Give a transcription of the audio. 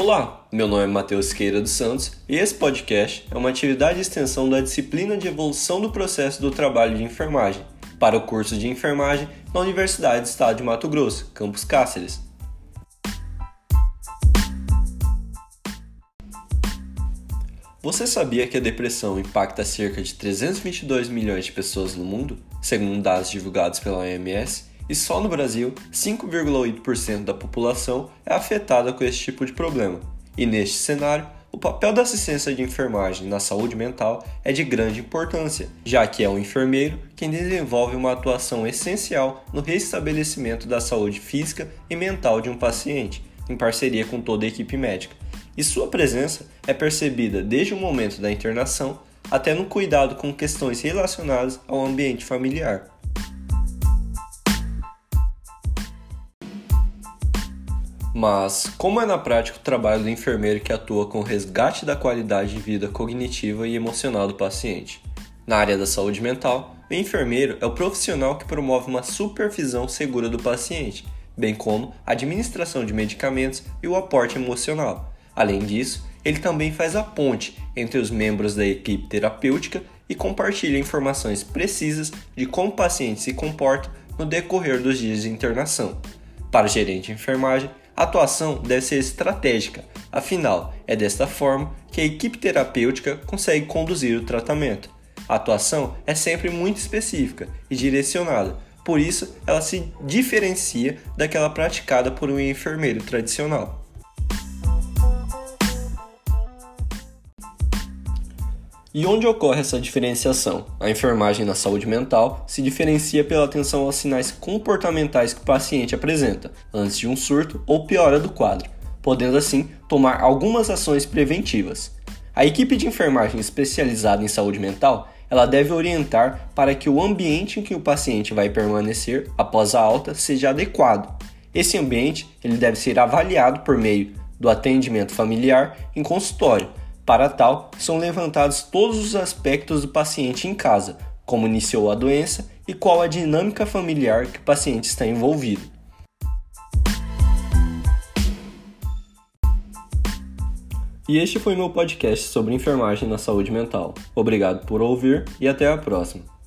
Olá, meu nome é Matheus Queira dos Santos e esse podcast é uma atividade de extensão da disciplina de evolução do processo do trabalho de enfermagem para o curso de enfermagem na Universidade do Estado de Mato Grosso, campus Cáceres. Você sabia que a depressão impacta cerca de 322 milhões de pessoas no mundo, segundo dados divulgados pela OMS? E só no Brasil 5,8% da população é afetada com esse tipo de problema. E neste cenário, o papel da assistência de enfermagem na saúde mental é de grande importância, já que é o enfermeiro quem desenvolve uma atuação essencial no restabelecimento da saúde física e mental de um paciente, em parceria com toda a equipe médica. E sua presença é percebida desde o momento da internação até no cuidado com questões relacionadas ao ambiente familiar. Mas, como é na prática o trabalho do enfermeiro que atua com o resgate da qualidade de vida cognitiva e emocional do paciente? Na área da saúde mental, o enfermeiro é o profissional que promove uma supervisão segura do paciente, bem como a administração de medicamentos e o aporte emocional. Além disso, ele também faz a ponte entre os membros da equipe terapêutica e compartilha informações precisas de como o paciente se comporta no decorrer dos dias de internação. Para o gerente de enfermagem, a atuação deve ser estratégica, afinal, é desta forma que a equipe terapêutica consegue conduzir o tratamento. A atuação é sempre muito específica e direcionada, por isso ela se diferencia daquela praticada por um enfermeiro tradicional. E onde ocorre essa diferenciação? A enfermagem na saúde mental se diferencia pela atenção aos sinais comportamentais que o paciente apresenta antes de um surto ou piora do quadro, podendo assim tomar algumas ações preventivas. A equipe de enfermagem especializada em saúde mental ela deve orientar para que o ambiente em que o paciente vai permanecer após a alta seja adequado. Esse ambiente ele deve ser avaliado por meio do atendimento familiar em consultório, para tal, são levantados todos os aspectos do paciente em casa, como iniciou a doença e qual a dinâmica familiar que o paciente está envolvido. E este foi meu podcast sobre enfermagem na saúde mental. Obrigado por ouvir e até a próxima.